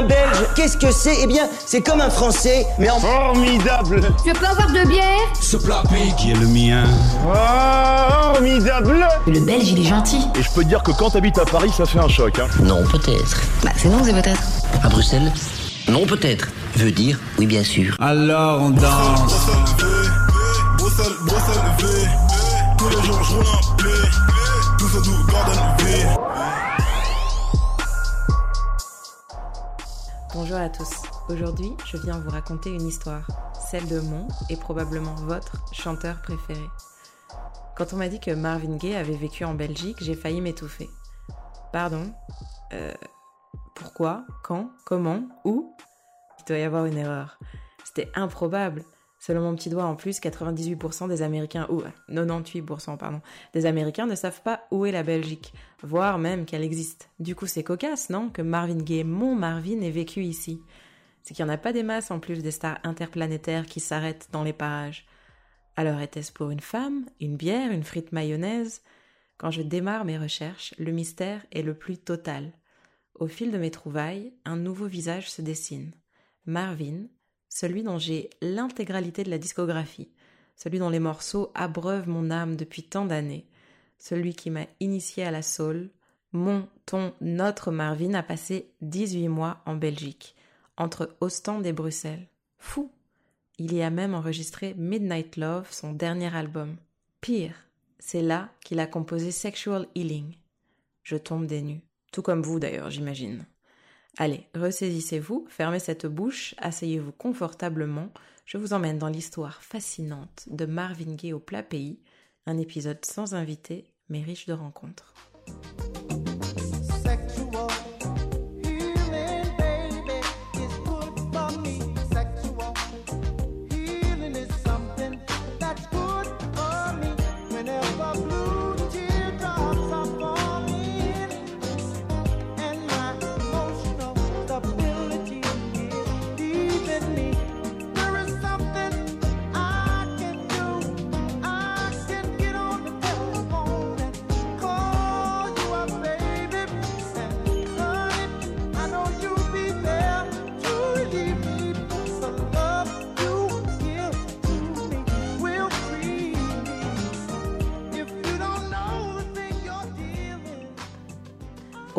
Un Belge, qu'est-ce que c'est Eh bien, c'est comme un Français, mais en... Formidable Je peux avoir de bière Ce plat qui est le mien. Formidable Le Belge, il est gentil. Et je peux te dire que quand t'habites à Paris, ça fait un choc. Hein. Non, peut-être. Bah, c'est non, c'est peut-être. À Bruxelles Non, peut-être. Veut dire oui, bien sûr. Alors on danse. Bruxelles, Bruxelles, V. Tous les jours, je roule un P. Tout ça, tout Bonjour à tous. Aujourd'hui, je viens vous raconter une histoire, celle de mon et probablement votre chanteur préféré. Quand on m'a dit que Marvin Gaye avait vécu en Belgique, j'ai failli m'étouffer. Pardon Euh. Pourquoi Quand Comment Où? Il doit y avoir une erreur. C'était improbable. Selon mon petit doigt en plus, 98% des Américains, ou 98% pardon, des Américains ne savent pas où est la Belgique, voire même qu'elle existe. Du coup, c'est cocasse, non Que Marvin Gaye, mon Marvin, ait vécu ici. C'est qu'il n'y en a pas des masses en plus des stars interplanétaires qui s'arrêtent dans les parages. Alors était-ce pour une femme, une bière, une frite mayonnaise? Quand je démarre mes recherches, le mystère est le plus total. Au fil de mes trouvailles, un nouveau visage se dessine. Marvin, celui dont j'ai l'intégralité de la discographie, celui dont les morceaux abreuvent mon âme depuis tant d'années, celui qui m'a initié à la soul, mon, ton, notre Marvin a passé 18 mois en Belgique, entre Ostende et Bruxelles. Fou Il y a même enregistré Midnight Love, son dernier album. Pire, c'est là qu'il a composé Sexual Healing. Je tombe des nues. Tout comme vous d'ailleurs, j'imagine. Allez, ressaisissez-vous, fermez cette bouche, asseyez-vous confortablement, je vous emmène dans l'histoire fascinante de Marvin Gaye au plat pays, un épisode sans invité mais riche de rencontres.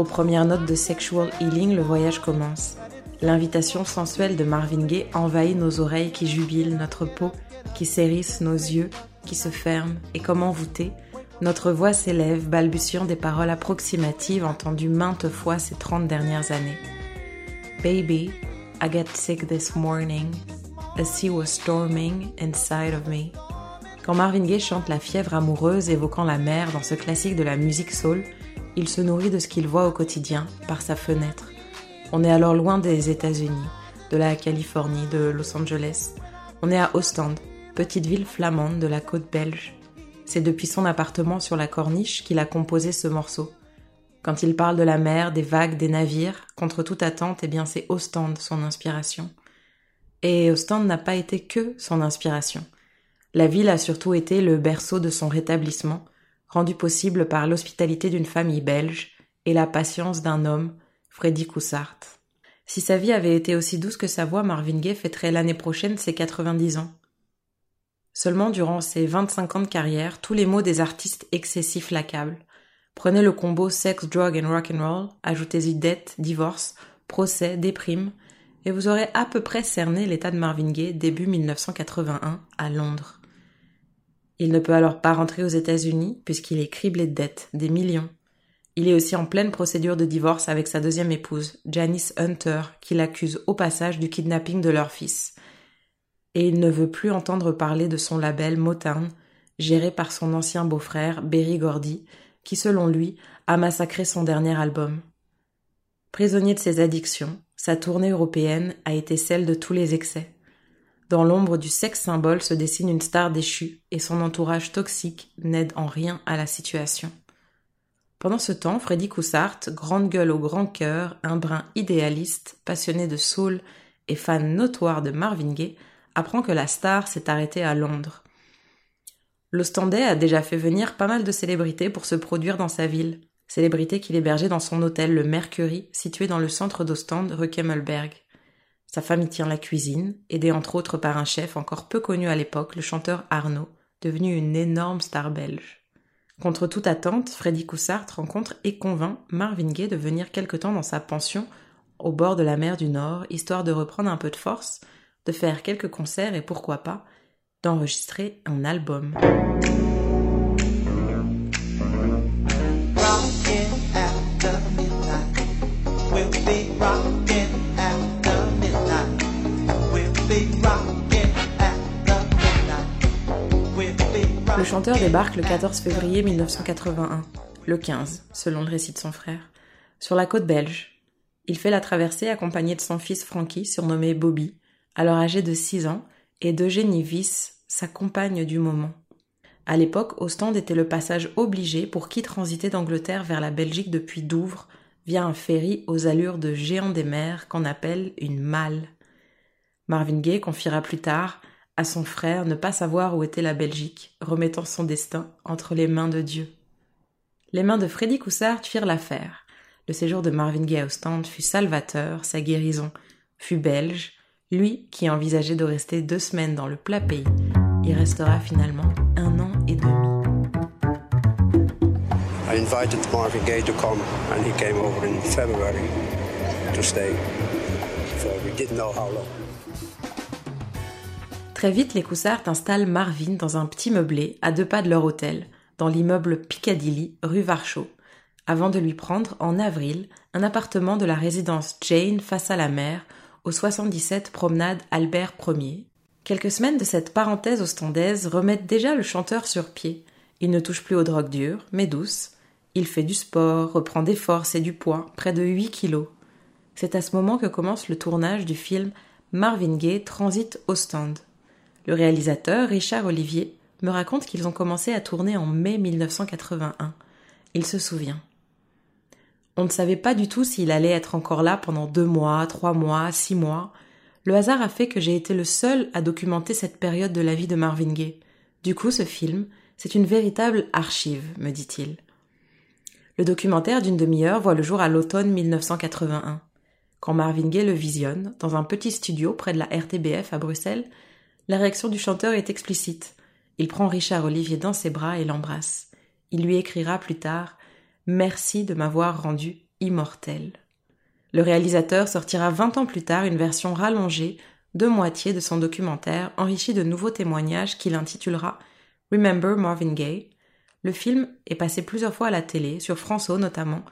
Aux premières notes de Sexual Healing, le voyage commence. L'invitation sensuelle de Marvin Gaye envahit nos oreilles qui jubilent, notre peau qui s'hérisse, nos yeux qui se ferment, et comme envoûtés, notre voix s'élève, balbutiant des paroles approximatives entendues maintes fois ces trente dernières années. Baby, I got sick this morning. A sea was storming inside of me. Quand Marvin Gaye chante la fièvre amoureuse évoquant la mer dans ce classique de la musique soul, il se nourrit de ce qu'il voit au quotidien par sa fenêtre. On est alors loin des États-Unis, de la Californie, de Los Angeles. On est à Ostende, petite ville flamande de la côte belge. C'est depuis son appartement sur la corniche qu'il a composé ce morceau. Quand il parle de la mer, des vagues, des navires, contre toute attente, eh bien c'est Ostende son inspiration. Et Ostende n'a pas été que son inspiration. La ville a surtout été le berceau de son rétablissement, rendu possible par l'hospitalité d'une famille belge et la patience d'un homme, Freddy Coussart. Si sa vie avait été aussi douce que sa voix, Marvin Gaye fêterait l'année prochaine ses 90 ans. Seulement durant ses 25 ans de carrière, tous les mots des artistes excessifs l'accablent. Prenez le combo sex, drug and rock and roll, ajoutez-y dette, divorce, procès, déprime, et vous aurez à peu près cerné l'état de Marvin Gaye début 1981 à Londres. Il ne peut alors pas rentrer aux États-Unis puisqu'il est criblé de dettes, des millions. Il est aussi en pleine procédure de divorce avec sa deuxième épouse, Janice Hunter, qui l'accuse au passage du kidnapping de leur fils. Et il ne veut plus entendre parler de son label Motown, géré par son ancien beau-frère, Berry Gordy, qui selon lui a massacré son dernier album. Prisonnier de ses addictions, sa tournée européenne a été celle de tous les excès. Dans l'ombre du sexe symbole se dessine une star déchue et son entourage toxique n'aide en rien à la situation. Pendant ce temps, Freddy Coussart, grande gueule au grand cœur, un brin idéaliste, passionné de soul et fan notoire de Marvin Gaye, apprend que la star s'est arrêtée à Londres. L'Ostendais a déjà fait venir pas mal de célébrités pour se produire dans sa ville. célébrité qu'il hébergeait dans son hôtel, le Mercury, situé dans le centre d'Ostende, rue Kemmelberg. Sa femme y tient la cuisine, aidée entre autres par un chef encore peu connu à l'époque, le chanteur Arnaud, devenu une énorme star belge. Contre toute attente, Freddy Coussart rencontre et convainc Marvin Gaye de venir quelque temps dans sa pension au bord de la mer du Nord, histoire de reprendre un peu de force, de faire quelques concerts et pourquoi pas, d'enregistrer un album. Chanteur débarque le 14 février 1981, le 15, selon le récit de son frère, sur la côte belge. Il fait la traversée accompagné de son fils Frankie, surnommé Bobby, alors âgé de 6 ans, et d'Eugénie Wyss, sa compagne du moment. À l'époque, Ostende était le passage obligé pour qui transitait d'Angleterre vers la Belgique depuis Douvres, via un ferry aux allures de géant des mers qu'on appelle une malle. Marvin Gaye confiera plus tard à son frère ne pas savoir où était la Belgique, remettant son destin entre les mains de Dieu. Les mains de Freddy Coussard firent l'affaire. Le séjour de Marvin Gaye à Ostende fut salvateur, sa guérison fut belge. Lui, qui envisageait de rester deux semaines dans le plat pays, y restera finalement un an et demi. I invited Marvin Gaye to come, and he came over in February to stay. So we didn't know how. Très vite, les Coussards installent Marvin dans un petit meublé à deux pas de leur hôtel, dans l'immeuble Piccadilly, rue Varchot, avant de lui prendre, en avril, un appartement de la résidence Jane face à la mer, au 77 promenade Albert Ier. Quelques semaines de cette parenthèse ostondaise remettent déjà le chanteur sur pied. Il ne touche plus aux drogues dures, mais douces. Il fait du sport, reprend des forces et du poids, près de 8 kilos. C'est à ce moment que commence le tournage du film Marvin Gaye Transit Ostende. Le réalisateur, Richard Olivier, me raconte qu'ils ont commencé à tourner en mai 1981. Il se souvient. On ne savait pas du tout s'il allait être encore là pendant deux mois, trois mois, six mois. Le hasard a fait que j'ai été le seul à documenter cette période de la vie de Marvin Gaye. Du coup, ce film, c'est une véritable archive, me dit-il. Le documentaire d'une demi-heure voit le jour à l'automne 1981. Quand Marvin Gaye le visionne, dans un petit studio près de la RTBF à Bruxelles, la réaction du chanteur est explicite. Il prend Richard Olivier dans ses bras et l'embrasse. Il lui écrira plus tard Merci de m'avoir rendu immortel. Le réalisateur sortira vingt ans plus tard une version rallongée, de moitié de son documentaire, enrichi de nouveaux témoignages qu'il intitulera Remember Marvin Gaye. Le film est passé plusieurs fois à la télé, sur François notamment,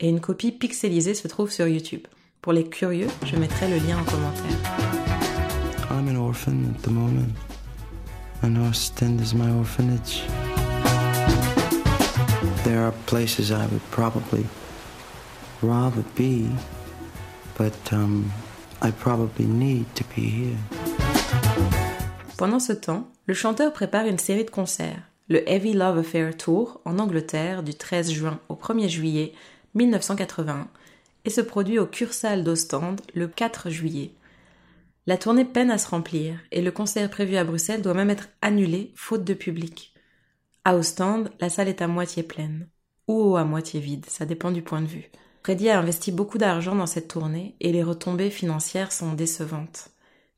et une copie pixelisée se trouve sur YouTube. Pour les curieux, je mettrai le lien en commentaire. I'm an orphan at the moment, and Ostend is my orphanage. There are places I would probably rather be, but um, I probably need to be here. Pendant ce temps, le chanteur prépare une série de concerts, le Heavy Love Affair Tour en Angleterre du 13 juin au 1er juillet 1981 et se produit au Cursal d'Ostende le 4 juillet. La tournée peine à se remplir et le concert prévu à Bruxelles doit même être annulé faute de public. À Ostende, la salle est à moitié pleine ou à moitié vide, ça dépend du point de vue. Freddy a investi beaucoup d'argent dans cette tournée et les retombées financières sont décevantes.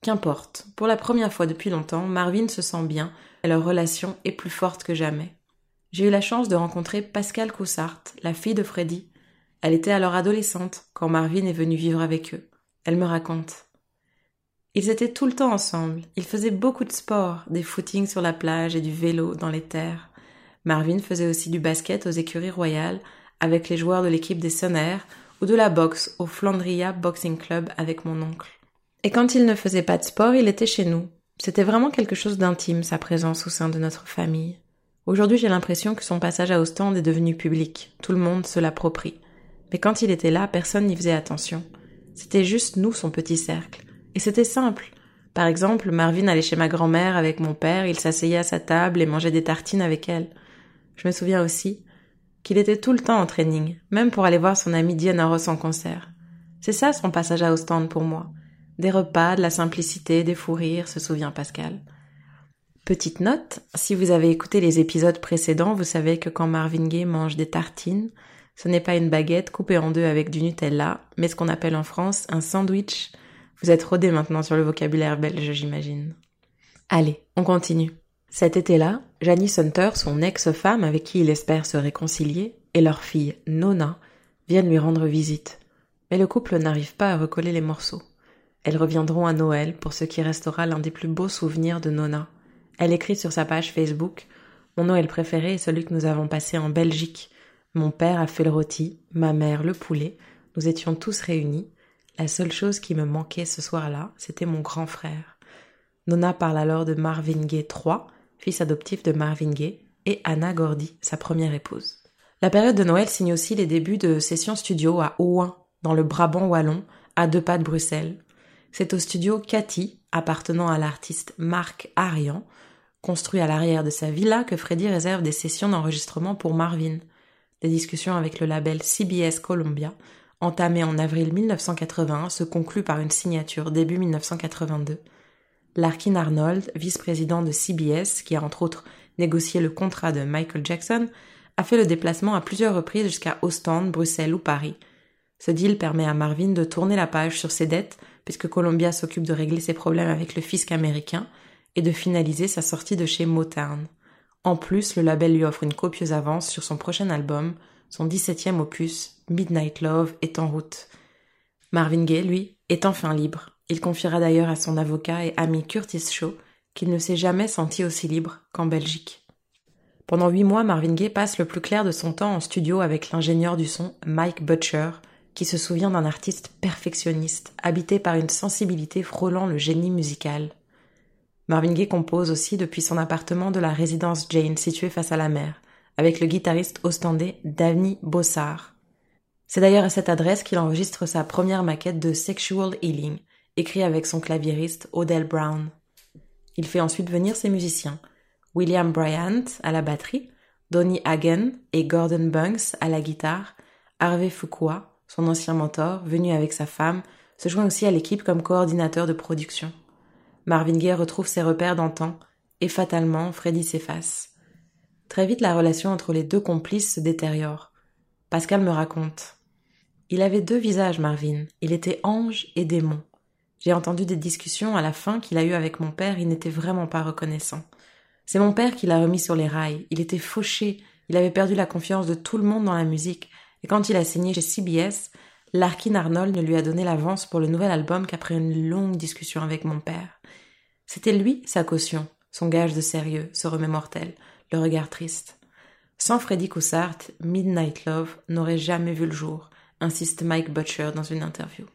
Qu'importe, pour la première fois depuis longtemps, Marvin se sent bien et leur relation est plus forte que jamais. J'ai eu la chance de rencontrer Pascal Coussart, la fille de Freddy. Elle était alors adolescente quand Marvin est venu vivre avec eux. Elle me raconte. Ils étaient tout le temps ensemble. Ils faisaient beaucoup de sport, des footings sur la plage et du vélo dans les terres. Marvin faisait aussi du basket aux écuries royales avec les joueurs de l'équipe des Sonnaires ou de la boxe au Flandria Boxing Club avec mon oncle. Et quand il ne faisait pas de sport, il était chez nous. C'était vraiment quelque chose d'intime, sa présence au sein de notre famille. Aujourd'hui, j'ai l'impression que son passage à Ostende est devenu public. Tout le monde se l'approprie. Mais quand il était là, personne n'y faisait attention. C'était juste nous, son petit cercle. Et c'était simple. Par exemple, Marvin allait chez ma grand-mère avec mon père, il s'asseyait à sa table et mangeait des tartines avec elle. Je me souviens aussi qu'il était tout le temps en training, même pour aller voir son ami Diana Ross en concert. C'est ça son passage à Ostende pour moi. Des repas, de la simplicité, des fous rires, se souvient Pascal. Petite note, si vous avez écouté les épisodes précédents, vous savez que quand Marvin Gaye mange des tartines, Ce n'est pas une baguette coupée en deux avec du Nutella, mais ce qu'on appelle en France un sandwich. Vous êtes rodé maintenant sur le vocabulaire belge, j'imagine. Allez, on continue. Cet été-là, Janice Hunter, son ex-femme avec qui il espère se réconcilier, et leur fille Nona viennent lui rendre visite. Mais le couple n'arrive pas à recoller les morceaux. Elles reviendront à Noël pour ce qui restera l'un des plus beaux souvenirs de Nona. Elle écrit sur sa page Facebook Mon Noël préféré est celui que nous avons passé en Belgique. Mon père a fait le rôti, ma mère le poulet, nous étions tous réunis. La seule chose qui me manquait ce soir-là, c'était mon grand frère. Nona parle alors de Marvin Gaye III, fils adoptif de Marvin Gaye, et Anna Gordy, sa première épouse. La période de Noël signe aussi les débuts de sessions studio à Ouin, dans le Brabant wallon, à deux pas de Bruxelles. C'est au studio Cathy, appartenant à l'artiste Marc Arian, construit à l'arrière de sa villa, que Freddy réserve des sessions d'enregistrement pour Marvin. Des discussions avec le label CBS Columbia, entamées en avril 1981, se concluent par une signature début 1982. Larkin Arnold, vice-président de CBS, qui a entre autres négocié le contrat de Michael Jackson, a fait le déplacement à plusieurs reprises jusqu'à Ostende, Bruxelles ou Paris. Ce deal permet à Marvin de tourner la page sur ses dettes, puisque Columbia s'occupe de régler ses problèmes avec le fisc américain, et de finaliser sa sortie de chez Motown. En plus, le label lui offre une copieuse avance sur son prochain album, son 17e opus, Midnight Love, est en route. Marvin Gaye, lui, est enfin libre. Il confiera d'ailleurs à son avocat et ami Curtis Shaw qu'il ne s'est jamais senti aussi libre qu'en Belgique. Pendant huit mois, Marvin Gaye passe le plus clair de son temps en studio avec l'ingénieur du son Mike Butcher, qui se souvient d'un artiste perfectionniste, habité par une sensibilité frôlant le génie musical. Marvin Gaye compose aussi depuis son appartement de la résidence Jane située face à la mer, avec le guitariste ostendais Danny Bossard. C'est d'ailleurs à cette adresse qu'il enregistre sa première maquette de Sexual Healing, écrit avec son claviériste Odell Brown. Il fait ensuite venir ses musiciens, William Bryant à la batterie, Donny Hagen et Gordon Bunks à la guitare, Harvey Fuqua, son ancien mentor, venu avec sa femme, se joint aussi à l'équipe comme coordinateur de production. Marvin Gaye retrouve ses repères d'antan, et fatalement, Freddy s'efface. Très vite, la relation entre les deux complices se détériore. Pascal me raconte. Il avait deux visages, Marvin. Il était ange et démon. J'ai entendu des discussions à la fin qu'il a eues avec mon père, il n'était vraiment pas reconnaissant. C'est mon père qui l'a remis sur les rails. Il était fauché, il avait perdu la confiance de tout le monde dans la musique, et quand il a signé chez CBS, Larkin Arnold ne lui a donné l'avance pour le nouvel album qu'après une longue discussion avec mon père. C'était lui sa caution, son gage de sérieux, se remémore-t-elle, le regard triste. Sans Freddy Coussart, Midnight Love n'aurait jamais vu le jour, insiste Mike Butcher dans une interview.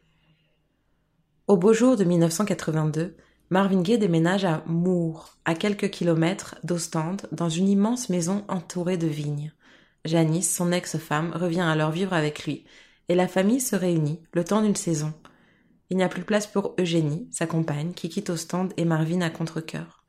Au beau jour de 1982, Marvin Gaye déménage à Moore, à quelques kilomètres d'Ostende, dans une immense maison entourée de vignes. Janice, son ex-femme, revient alors vivre avec lui, et la famille se réunit le temps d'une saison. Il n'y a plus place pour Eugénie, sa compagne, qui quitte Ostende et Marvin à contre-cœur.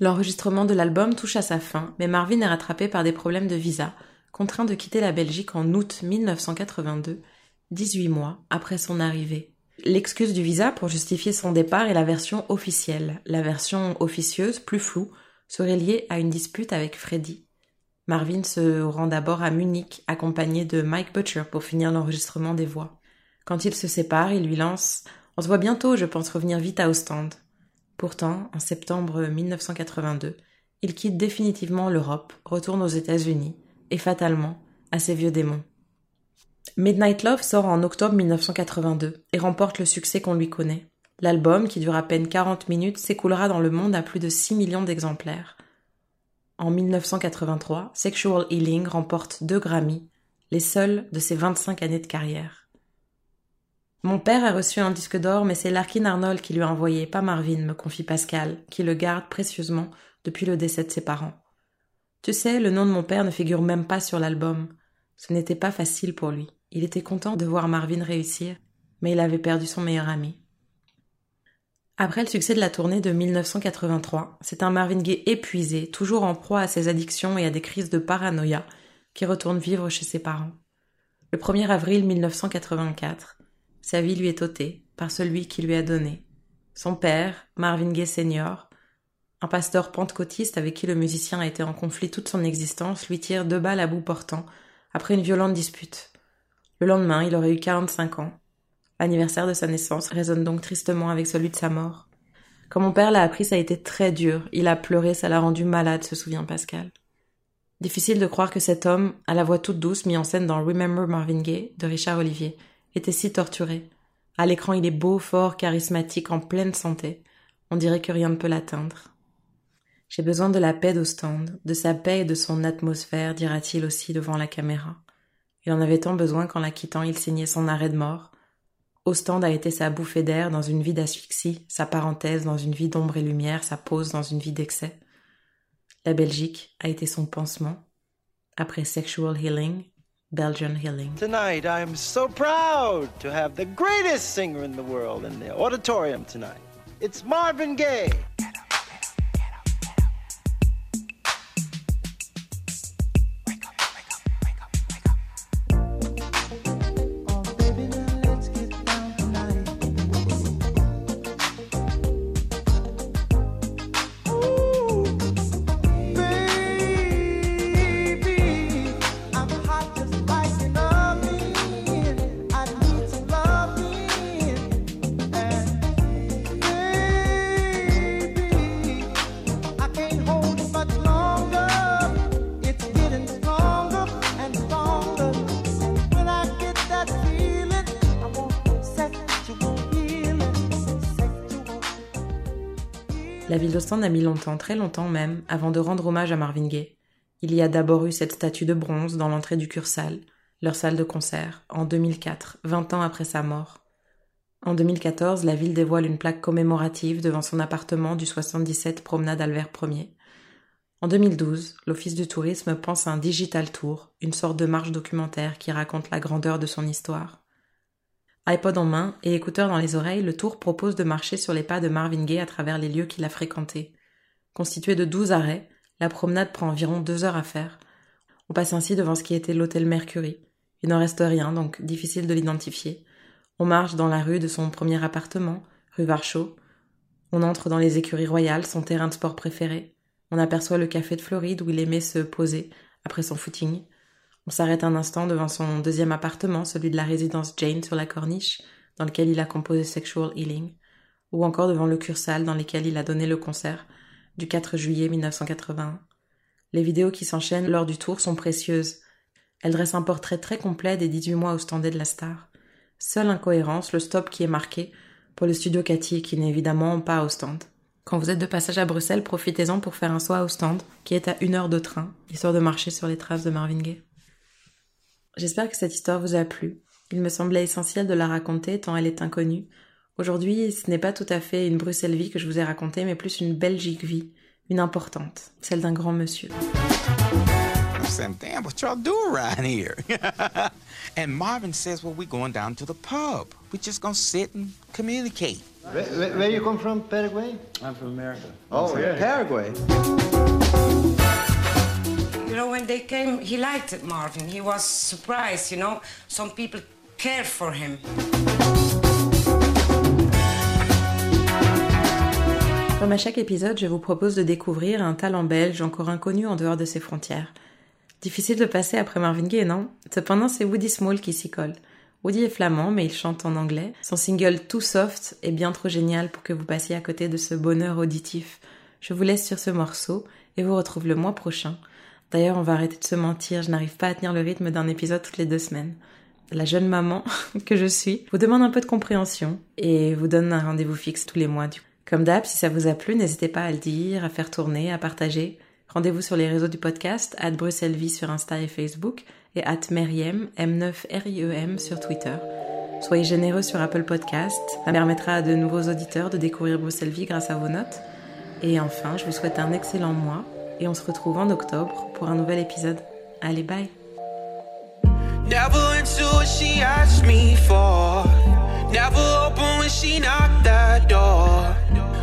L'enregistrement de l'album touche à sa fin, mais Marvin est rattrapé par des problèmes de visa, contraint de quitter la Belgique en août 1982, 18 mois après son arrivée. L'excuse du visa pour justifier son départ est la version officielle. La version officieuse, plus floue, serait liée à une dispute avec Freddy. Marvin se rend d'abord à Munich, accompagné de Mike Butcher pour finir l'enregistrement des voix. Quand ils se séparent, il lui lance On se voit bientôt, je pense revenir vite à Ostende. Pourtant, en septembre 1982, il quitte définitivement l'Europe, retourne aux États-Unis, et fatalement à ses vieux démons. Midnight Love sort en octobre 1982 et remporte le succès qu'on lui connaît. L'album, qui dure à peine 40 minutes, s'écoulera dans le monde à plus de 6 millions d'exemplaires. En 1983, Sexual Healing remporte deux Grammy, les seuls de ses 25 années de carrière. Mon père a reçu un disque d'or, mais c'est Larkin Arnold qui lui a envoyé, pas Marvin, me confie Pascal, qui le garde précieusement depuis le décès de ses parents. Tu sais, le nom de mon père ne figure même pas sur l'album. Ce n'était pas facile pour lui. Il était content de voir Marvin réussir, mais il avait perdu son meilleur ami. Après le succès de la tournée de 1983, c'est un Marvin Gaye épuisé, toujours en proie à ses addictions et à des crises de paranoïa, qui retourne vivre chez ses parents. Le 1er avril 1984, sa vie lui est ôtée par celui qui lui a donné. Son père, Marvin Gaye Senior, un pasteur pentecôtiste avec qui le musicien a été en conflit toute son existence, lui tire deux balles à bout portant après une violente dispute. Le lendemain, il aurait eu 45 ans. L'anniversaire de sa naissance résonne donc tristement avec celui de sa mort. Quand mon père l'a appris, ça a été très dur. Il a pleuré, ça l'a rendu malade, se souvient Pascal. Difficile de croire que cet homme, à la voix toute douce, mis en scène dans Remember Marvin Gaye de Richard Olivier, était si torturé. À l'écran, il est beau, fort, charismatique, en pleine santé. On dirait que rien ne peut l'atteindre. J'ai besoin de la paix d'Ostende, de sa paix et de son atmosphère, dira-t-il aussi devant la caméra. Il en avait tant besoin qu'en la quittant, il signait son arrêt de mort. Ostende a été sa bouffée d'air dans une vie d'asphyxie, sa parenthèse dans une vie d'ombre et lumière, sa pause dans une vie d'excès. La Belgique a été son pansement. Après Sexual Healing, Belgian Healing. Tonight, I am so proud to have the greatest singer in the world in the auditorium tonight. It's Marvin Gaye. D'Ostende a mis longtemps, très longtemps même, avant de rendre hommage à Marvin Gaye. Il y a d'abord eu cette statue de bronze dans l'entrée du Cursal, leur salle de concert, en 2004, 20 ans après sa mort. En 2014, la ville dévoile une plaque commémorative devant son appartement du 77 promenade Albert Ier. En 2012, l'Office du tourisme pense à un digital tour, une sorte de marche documentaire qui raconte la grandeur de son histoire. iPod en main et écouteurs dans les oreilles, le tour propose de marcher sur les pas de Marvin Gaye à travers les lieux qu'il a fréquentés. Constitué de 12 arrêts, la promenade prend environ deux heures à faire. On passe ainsi devant ce qui était l'hôtel Mercury. Il n'en reste rien, donc difficile de l'identifier. On marche dans la rue de son premier appartement, rue Varchot. On entre dans les écuries royales, son terrain de sport préféré. On aperçoit le café de Floride où il aimait se poser après son footing. On s'arrête un instant devant son deuxième appartement, celui de la résidence Jane sur la corniche, dans lequel il a composé Sexual Healing, ou encore devant le Cursal dans lequel il a donné le concert du 4 juillet 1981. Les vidéos qui s'enchaînent lors du tour sont précieuses. Elles dressent un portrait très complet des 18 mois ostendés de la star. Seule incohérence, le stop qui est marqué pour le studio Cathy qui n'est évidemment pas à Ostende. Quand vous êtes de passage à Bruxelles, profitez-en pour faire un saut à Ostende, qui est à une heure de train, histoire de marcher sur les traces de Marvin Gaye. J'espère que cette histoire vous a plu. Il me semblait essentiel de la raconter tant elle est inconnue. Aujourd'hui, ce n'est pas tout à fait une Bruxelles vie que je vous ai racontée, mais plus une Belgique vie, une importante, celle d'un grand monsieur. I'm saying, damn, what y'all do around here? and Marvin says, well, we're going down to the pub. We're just gonna sit and communicate. Where, where, where you come from, Paraguay? I'm from America. Oh, Paraguay? When they came, he liked Marvin. He was surprised, you know. Some people cared for him. Comme à chaque épisode, je vous propose de découvrir un talent belge encore inconnu en dehors de ses frontières. Difficile de passer après Marvin Gaye, non? Cependant, c'est Woody Small qui s'y colle. Woody est flamand, mais il chante en anglais. Son single Too Soft est bien trop génial pour que vous passiez à côté de ce bonheur auditif. Je vous laisse sur ce morceau et vous retrouve le mois prochain. D'ailleurs, on va arrêter de se mentir, je n'arrive pas à tenir le rythme d'un épisode toutes les deux semaines. La jeune maman que je suis vous demande un peu de compréhension et vous donne un rendez-vous fixe tous les mois. Du. Comme d'hab, si ça vous a plu, n'hésitez pas à le dire, à faire tourner, à partager. Rendez-vous sur les réseaux du podcast, at Bruxellesvie sur Insta et Facebook, et at Meriem, M9RIEM sur Twitter. Soyez généreux sur Apple Podcast, ça permettra à de nouveaux auditeurs de découvrir Bruxelles grâce à vos notes. Et enfin, je vous souhaite un excellent mois, et on se retrouve en octobre pour un nouvel épisode. Allez, bye Never into what she asked me for. Never open when she knocked that door.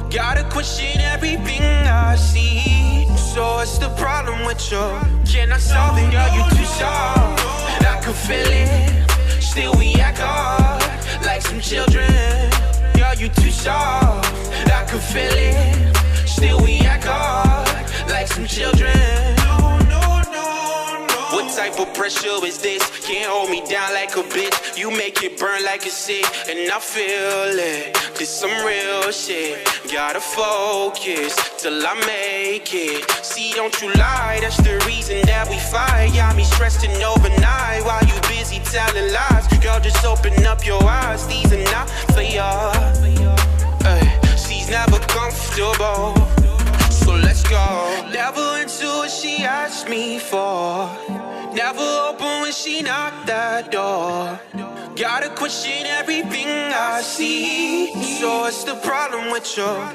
Gotta question everything I see. So what's the problem with you? Can I solve it? Are you too soft? I can feel it. Still we act hard like some children. Are you too soft? I can feel it. Still we act hard like some children. What type of pressure is this? Can't hold me down like a bitch. You make it burn like a sick, and I feel it. This some real shit. Gotta focus till I make it. See, don't you lie, that's the reason that we fight. Got me stressing overnight while you busy telling lies. Girl, just open up your eyes. These are not for. Ay, she's never comfortable. Never into what she asked me for. Never open when she knocked that door. Gotta question everything I see. So what's the problem with you?